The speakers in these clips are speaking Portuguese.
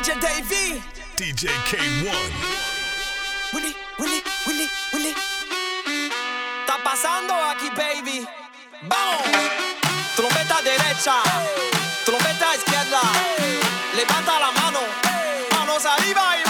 DJ Davey. DJ K1. Willy, Willy, Willy, Willy. Está pasando aquí, baby. Vamos. Trompeta derecha, trompeta izquierda. Levanta la mano, manos arriba y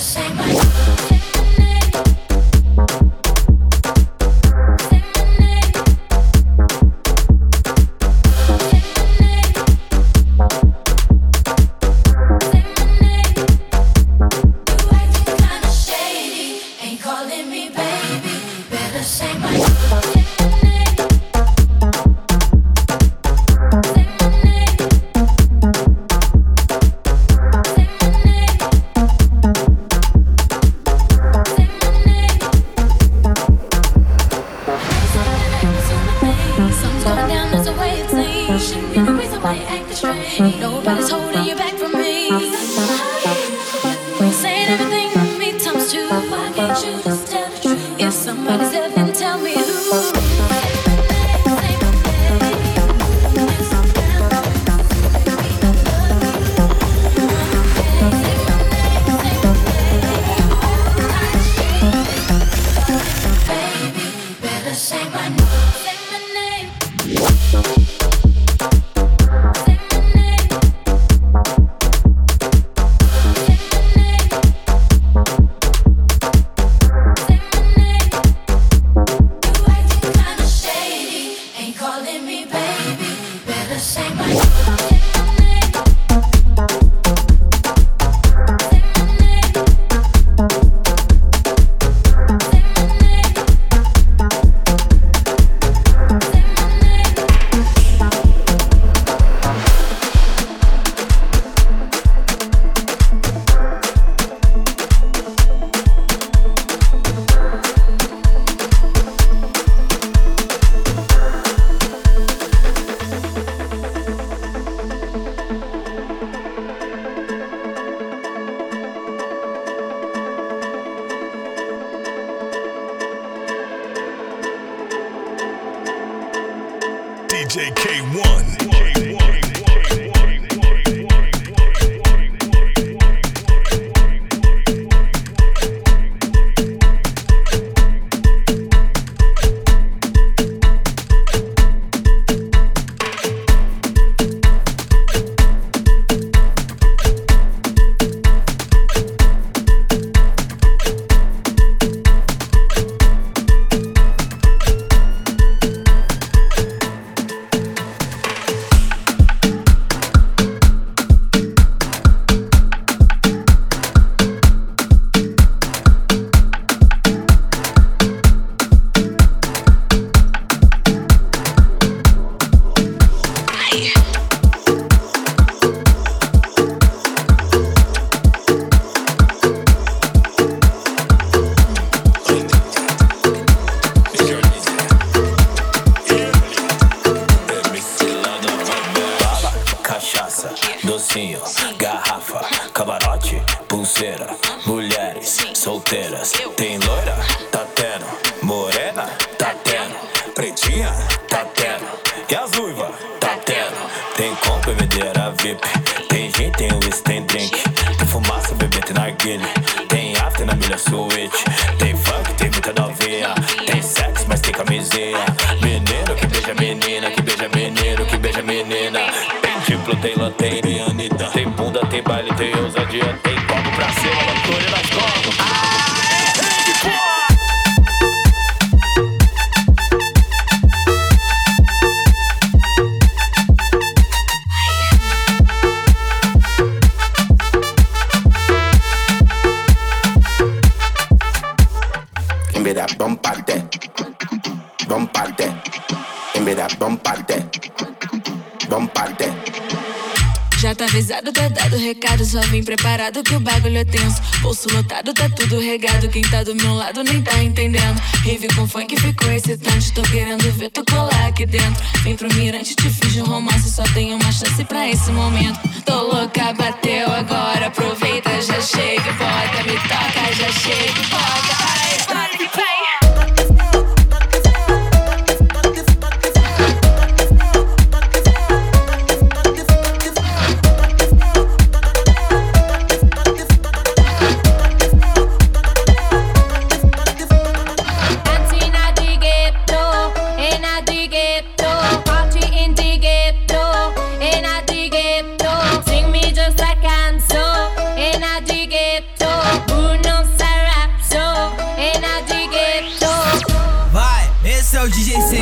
same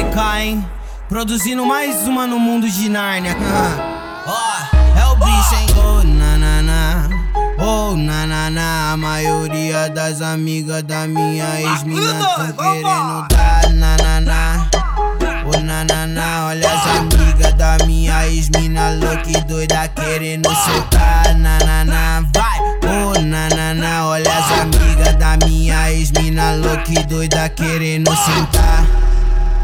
CK, hein? Produzindo mais uma no mundo de Nárnia. Ó, oh, é o bicho, hein? Oh, nanana. Oh, nanana. A maioria das amigas da minha ex-mina tão querendo dar nanana. Oh, nanana. Olha as amigas da minha ex-mina louca e doida querendo soltar nanana. Vai, oh, nanana. Olha as amigas da minha ex-mina louca e doida querendo sentar.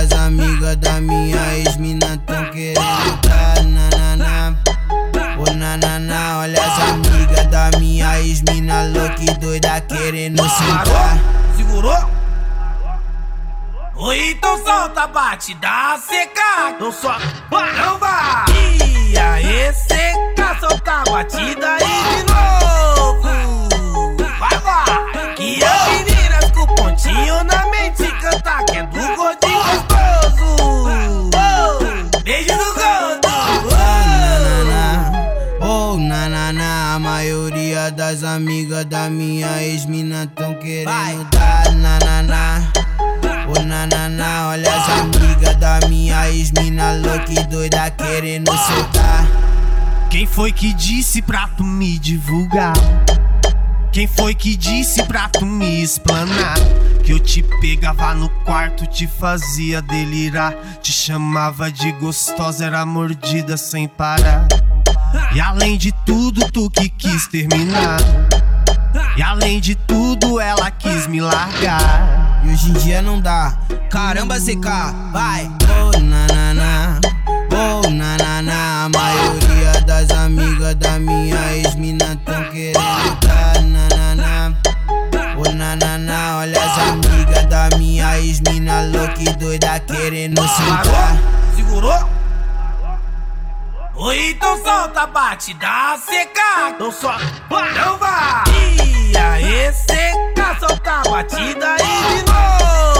das amigas da minha ex-mina tão querendo dar nanana. Oh, nanana. Olha as amigas da minha ex-mina louca e doida querendo sentar. Segurou? Oi, então solta, bate, dá seca, não só não vai. E aí, seca, solta a batida aí de novo. Amigas da minha ex-mina tão querendo dar nanana. Oh, nanana. Olha as amigas da minha ex-mina louca e doida querendo soltar. Quem foi que disse pra tu me divulgar? Quem foi que disse pra tu me explanar? Que eu te pegava no quarto, te fazia delirar. Te chamava de gostosa, era mordida sem parar. E além de tudo, tu que quis terminar. E além de tudo, ela quis me largar. E hoje em dia não dá. Caramba, CK, vai! Oh, nanana. Oh, nanana. A maioria das amigas da minha ex-mina tão querendo dar nanana. Oh, nanana. Olha as amigas da minha ex-mina louca e doida querendo sentar. Segurou? Oi, então solta, bate, dá seca, não só não vai. E aí, seca, solta a batida aí de novo.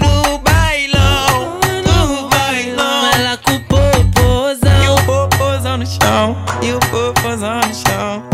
E o popozão no chão.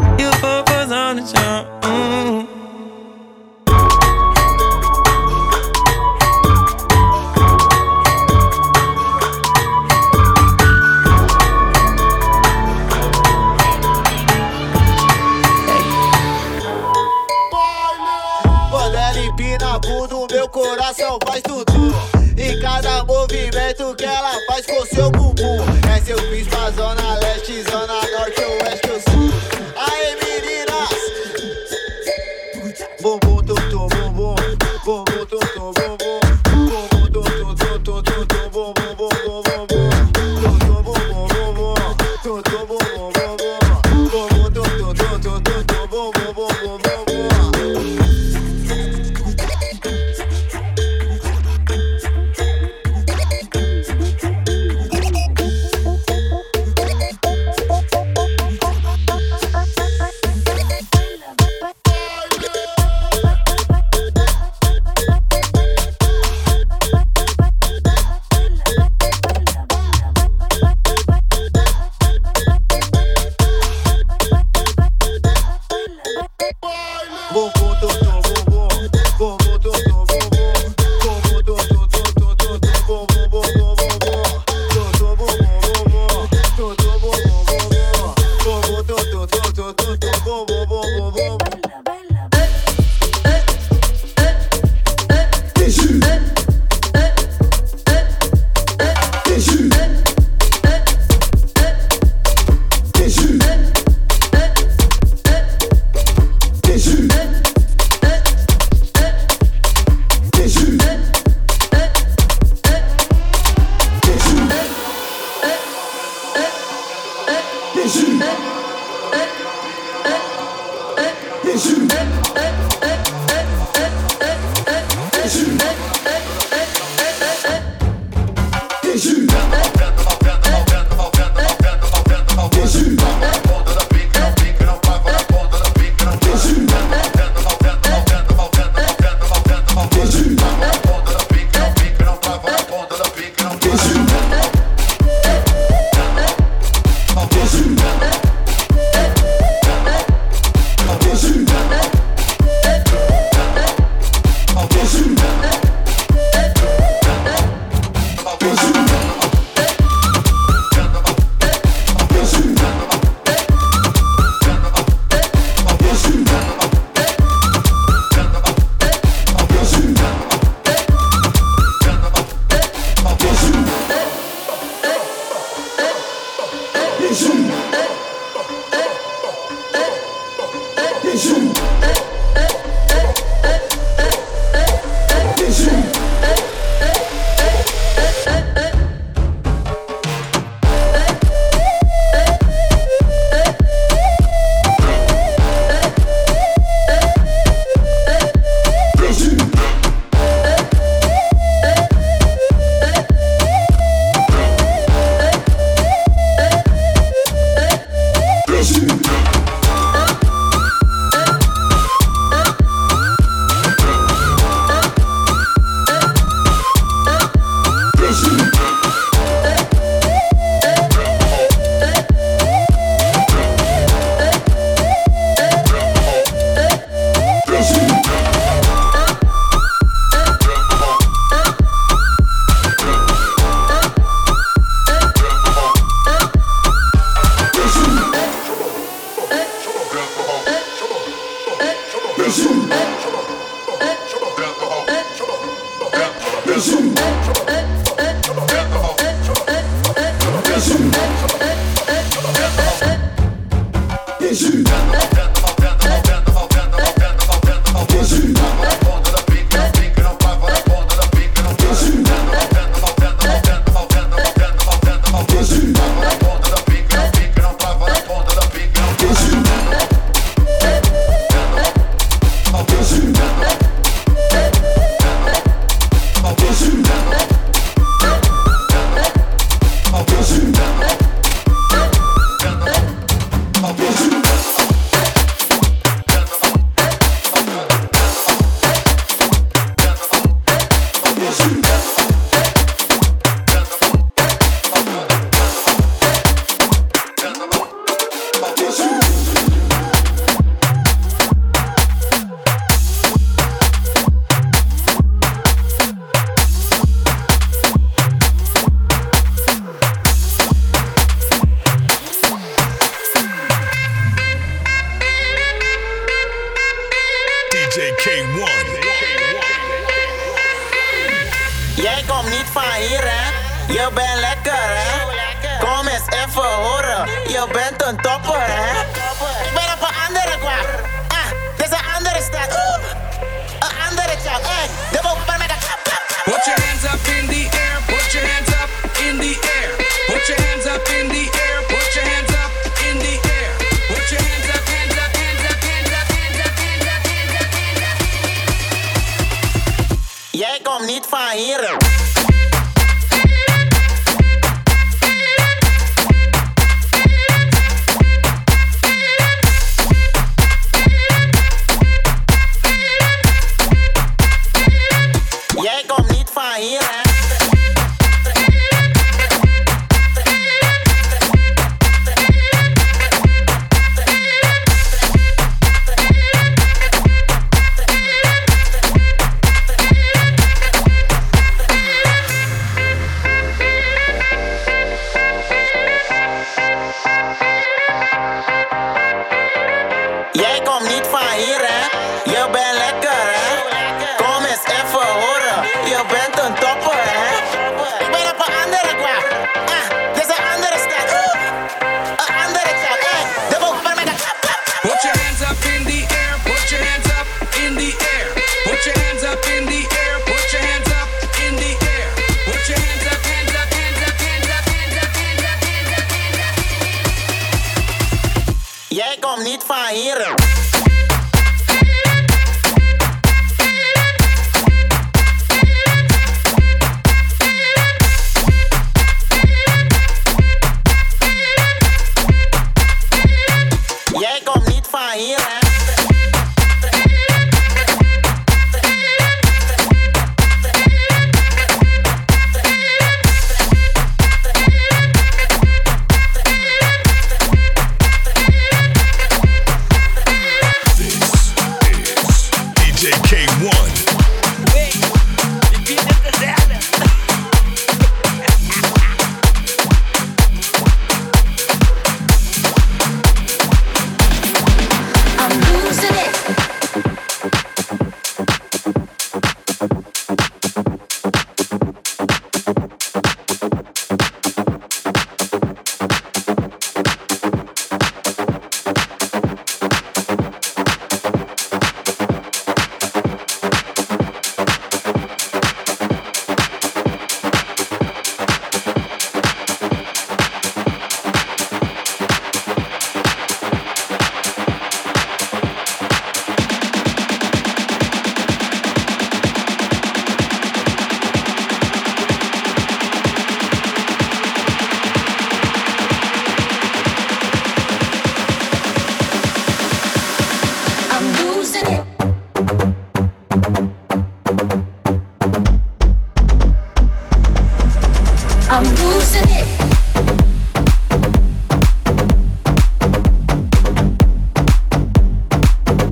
todo, todo, todo.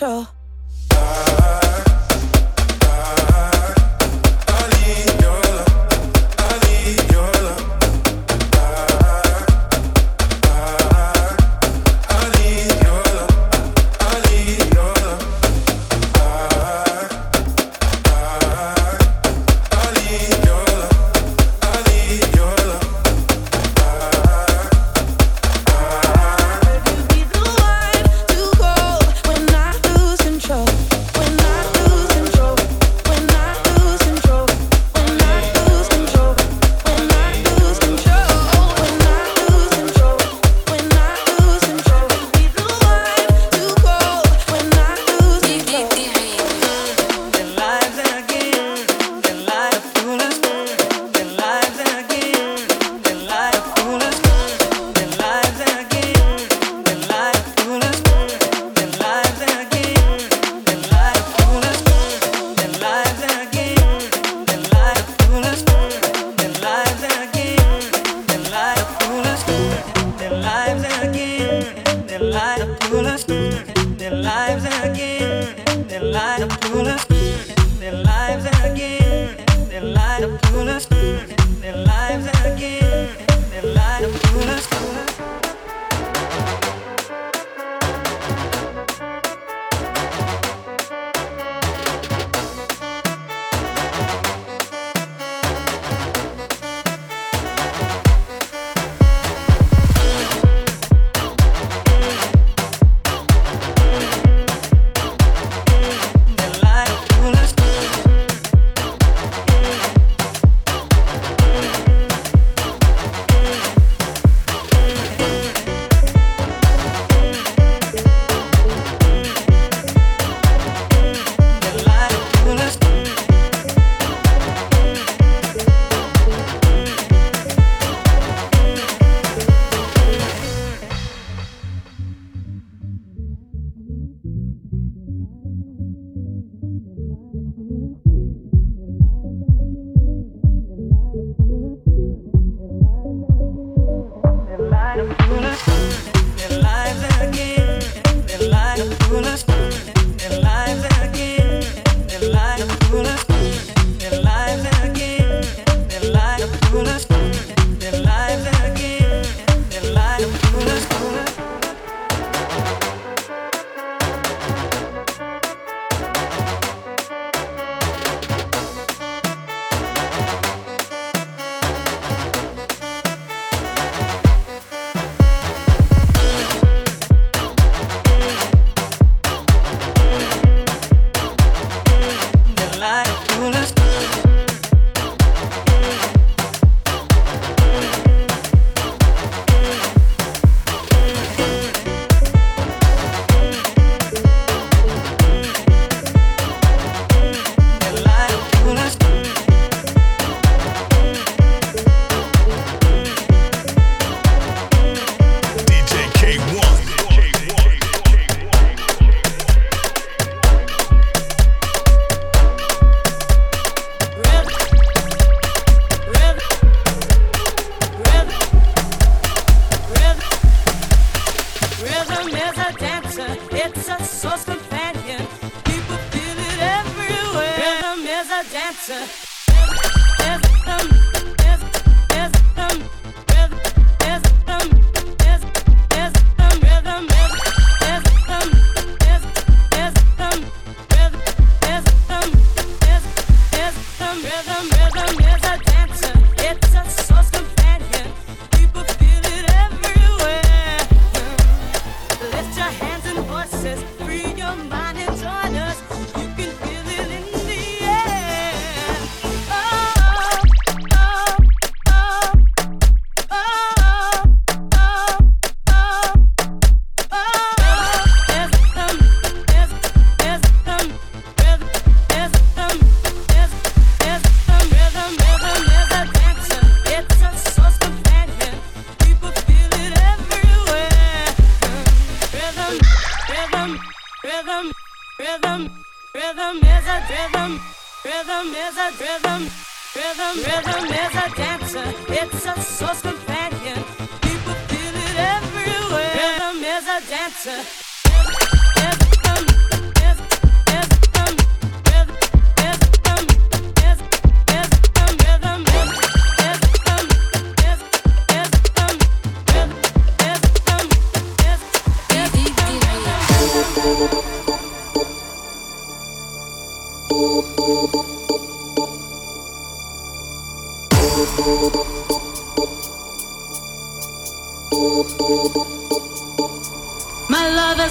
control. rhythm, rhythm, rhythm is a rhythm, rhythm is a rhythm, rhythm, rhythm is a dancer. It's a source companion. People feel it everywhere. Rhythm is a dancer.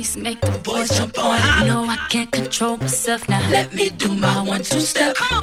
titties make the boys jump on. I know I can't control myself now. Let me do my one two step. Come on.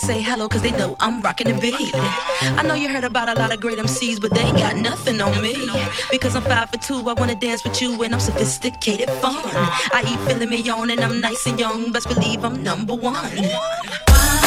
say hello cause they know I'm rocking the beat. I know you heard about a lot of great MCs, but they ain't got nothing on me. Because I'm five for two, I wanna dance with you and I'm sophisticated fun. I eat filet mignon and I'm nice and young, best believe I'm number one.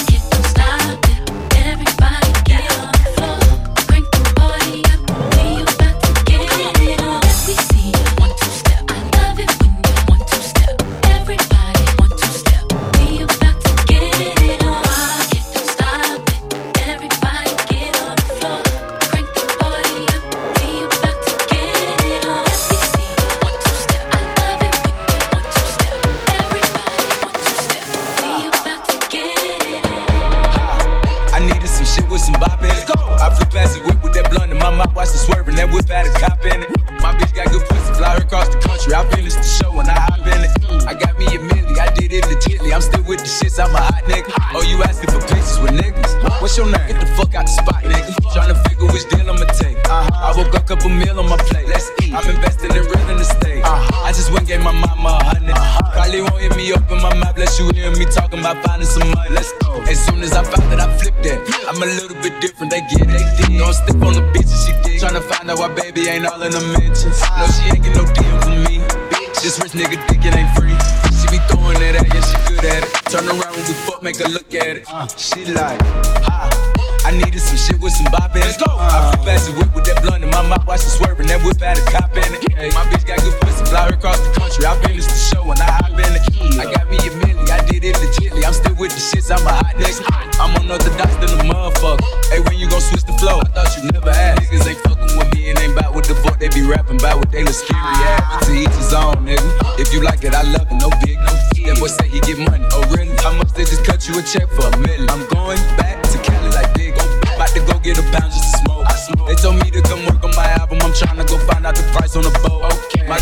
They told me to come work on my album. I'm trying to go find out the price on the boat. Okay. My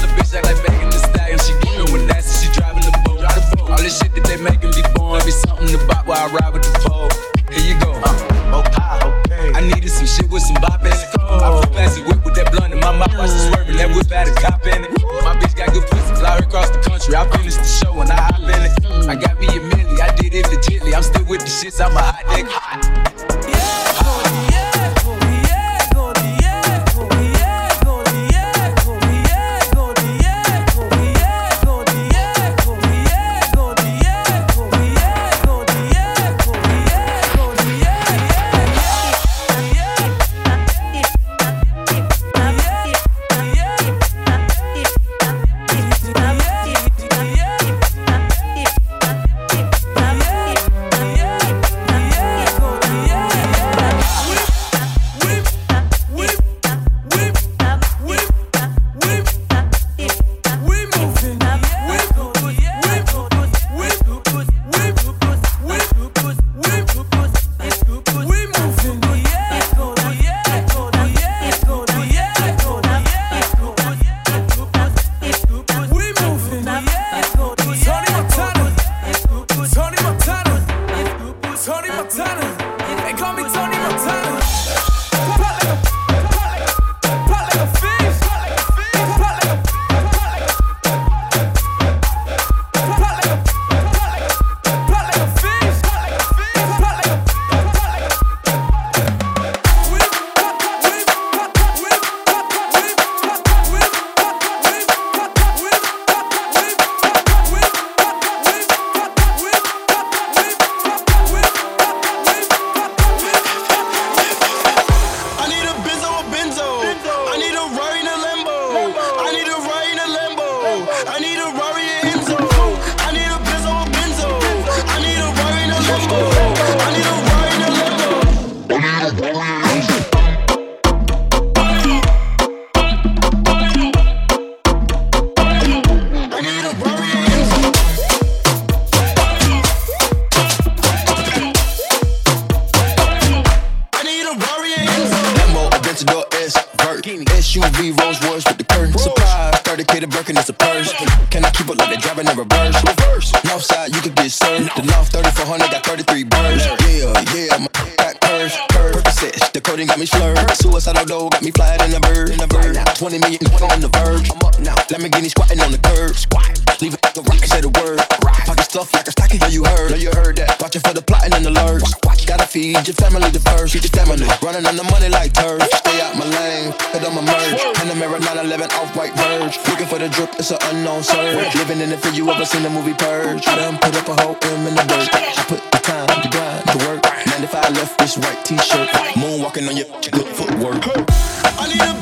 The work and it's a purse. Can I keep up like they driver in reverse? Reverse. North side, you could get served. The loft 3400 got 33 birds. Yeah, yeah, my back curves, curve. Percocets, the coding got me slurred. Suicidal dough got me flying in the bird. In the bird. 20 million on the verge. I'm up now. Lamborghini squatting on the curb. Squat. Leave it the rock and say the word. Pocket stuff like a stocking. yeah you heard. You heard that. Watching for the plotting and the lurks need your family the first. Keep the family running on the money like turf. Stay out my lane, on my merge. In the mirror 911 off white verge. Looking for the drip, it's an unknown surge. Living in the fear you ever seen the movie Purge. I done put up a whole M in the dirt. I put the time, the grind, the work. 95 left this white t-shirt. Moonwalking on your good footwork. I need a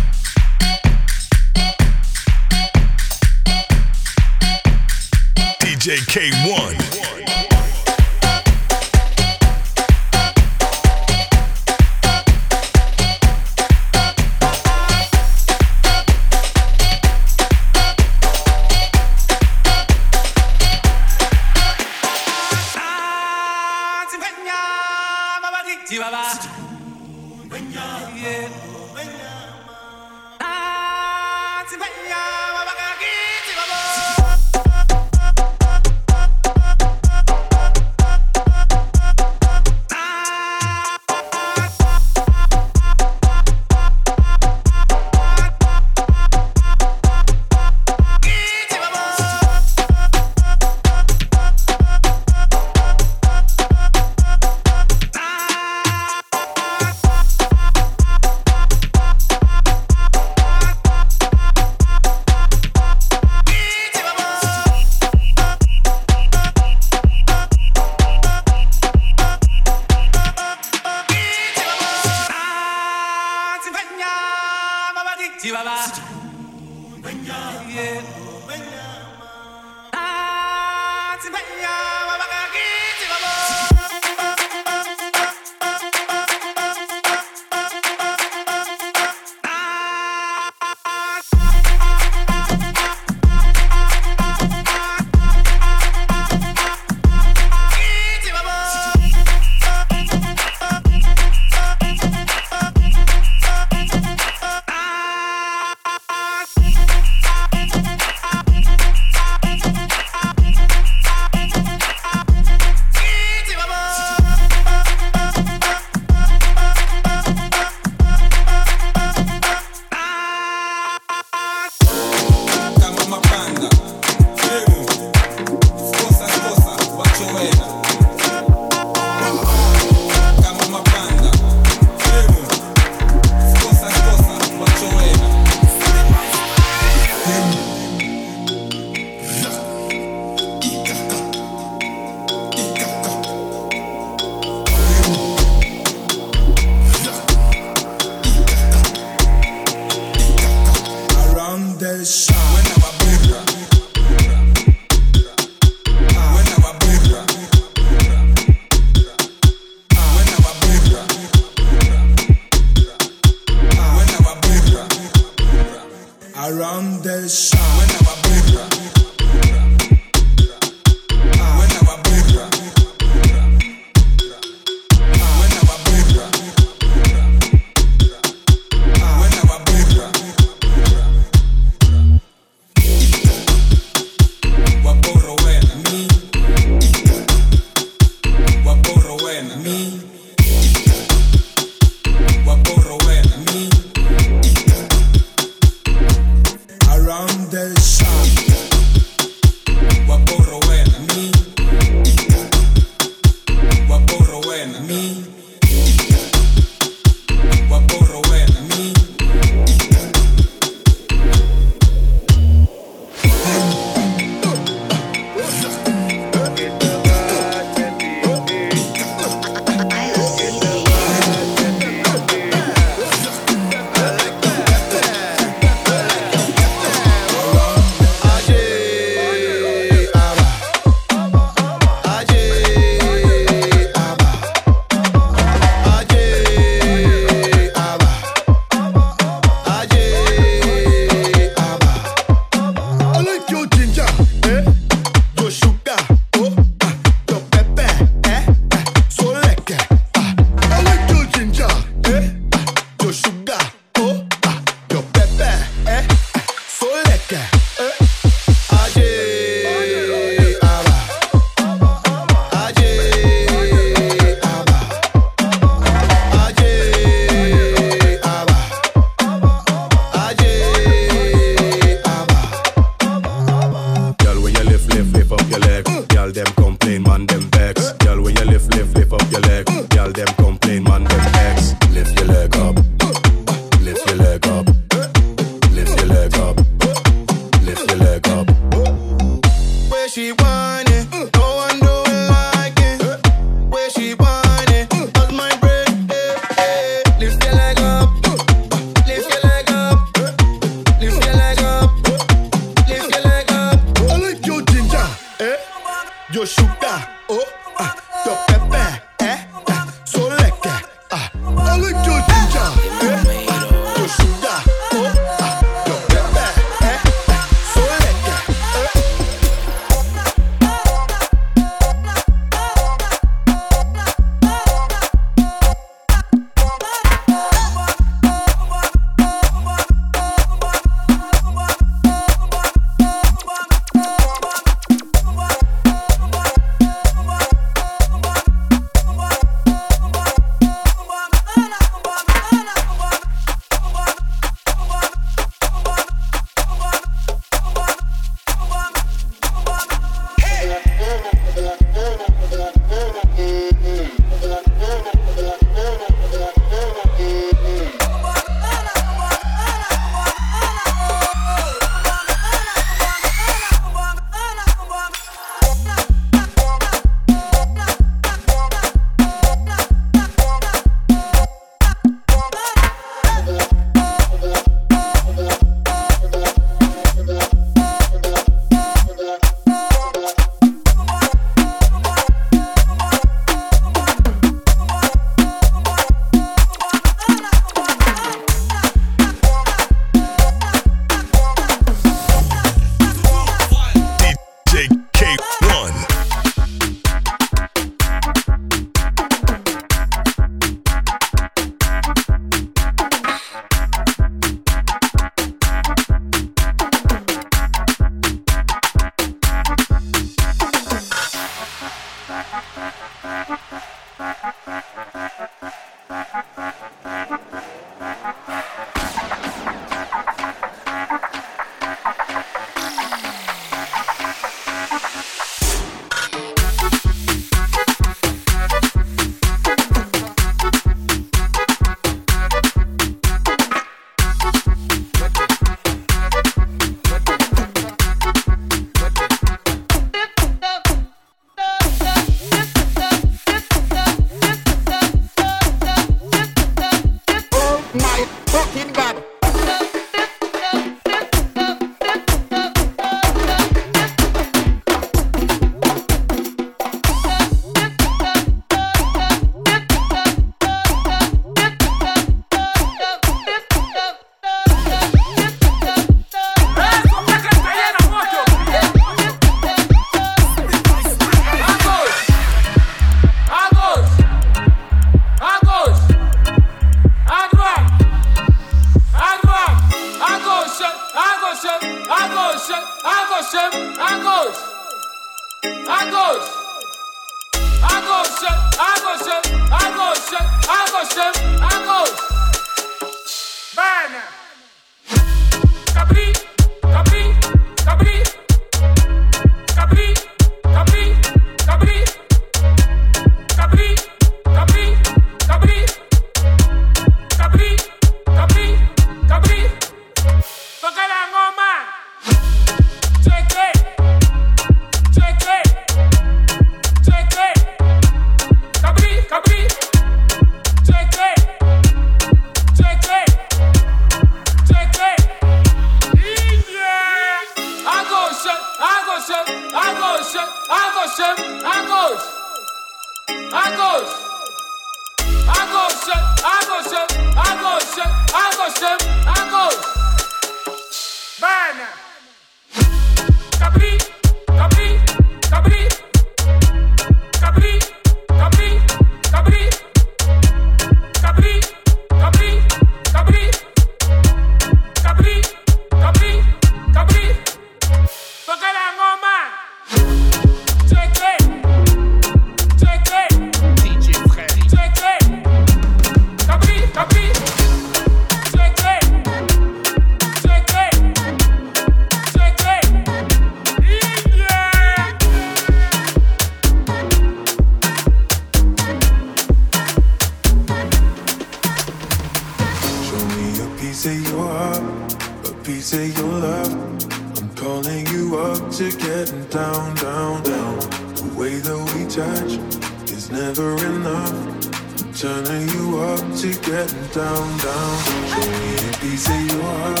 getting down, down. Show me a piece of your heart,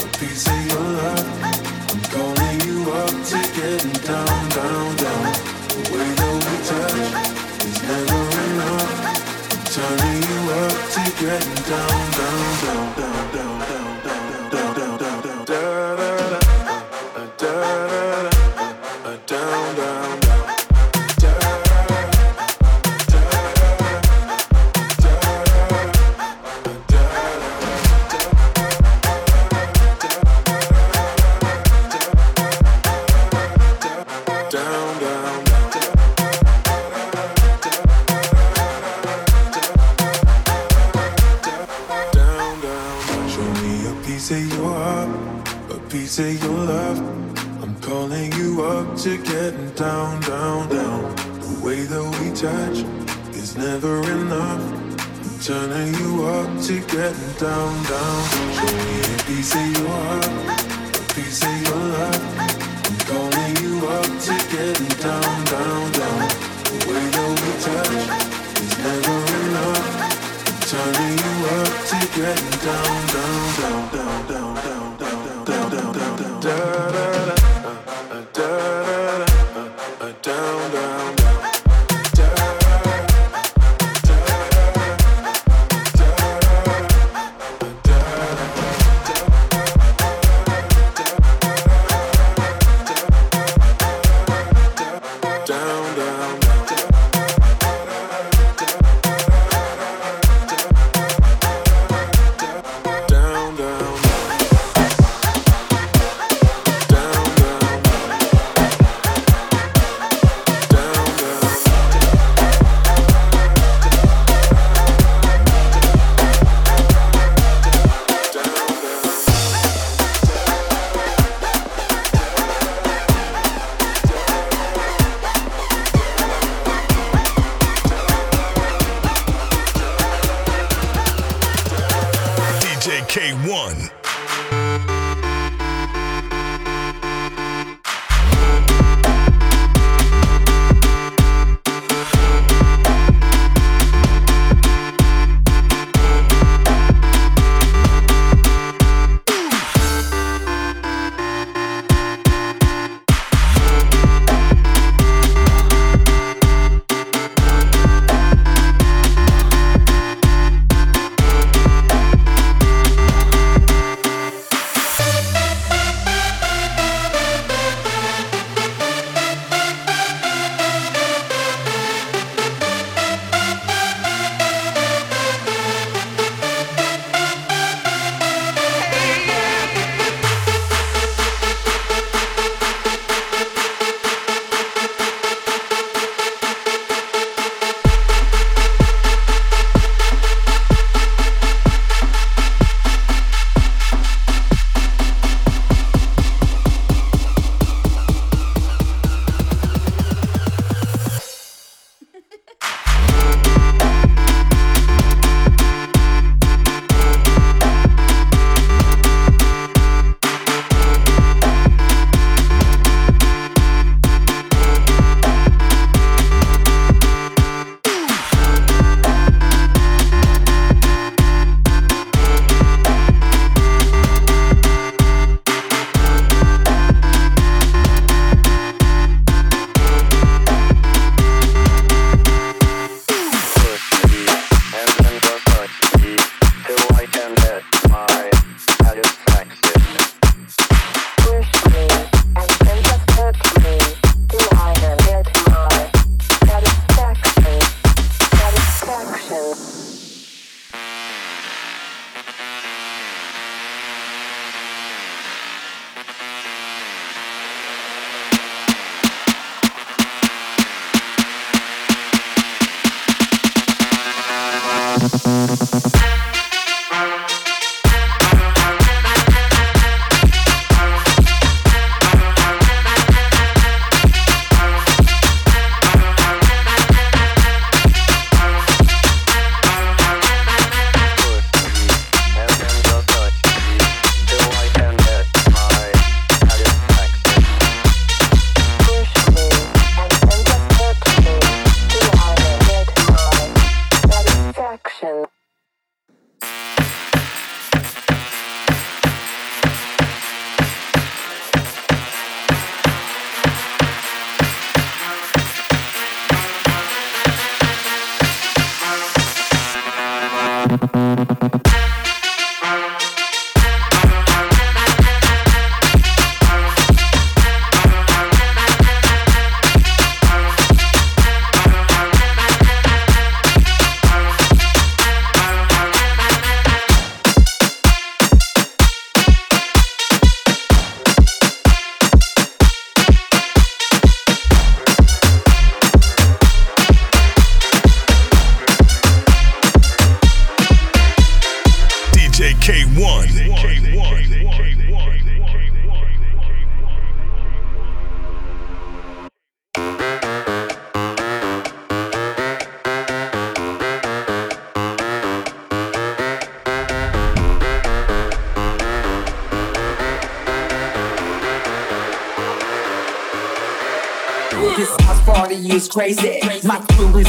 a piece of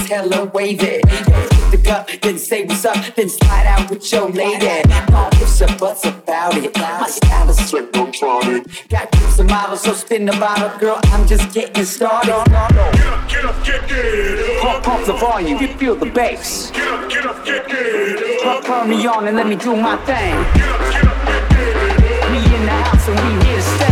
Is hella wavy. Hit the cup, then say what's up, then slide out with your lady. No ifs or buts about it. My style is technotronic. Got groups of models, so spin the bottle, girl. I'm just getting started. Get up, get up, get get Pump, pump the volume, you feel the bass. Get up, get up, get get Pump, turn me on and let me do my thing. Get up, get up, get get We in the house and we here to stay.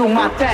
Turn me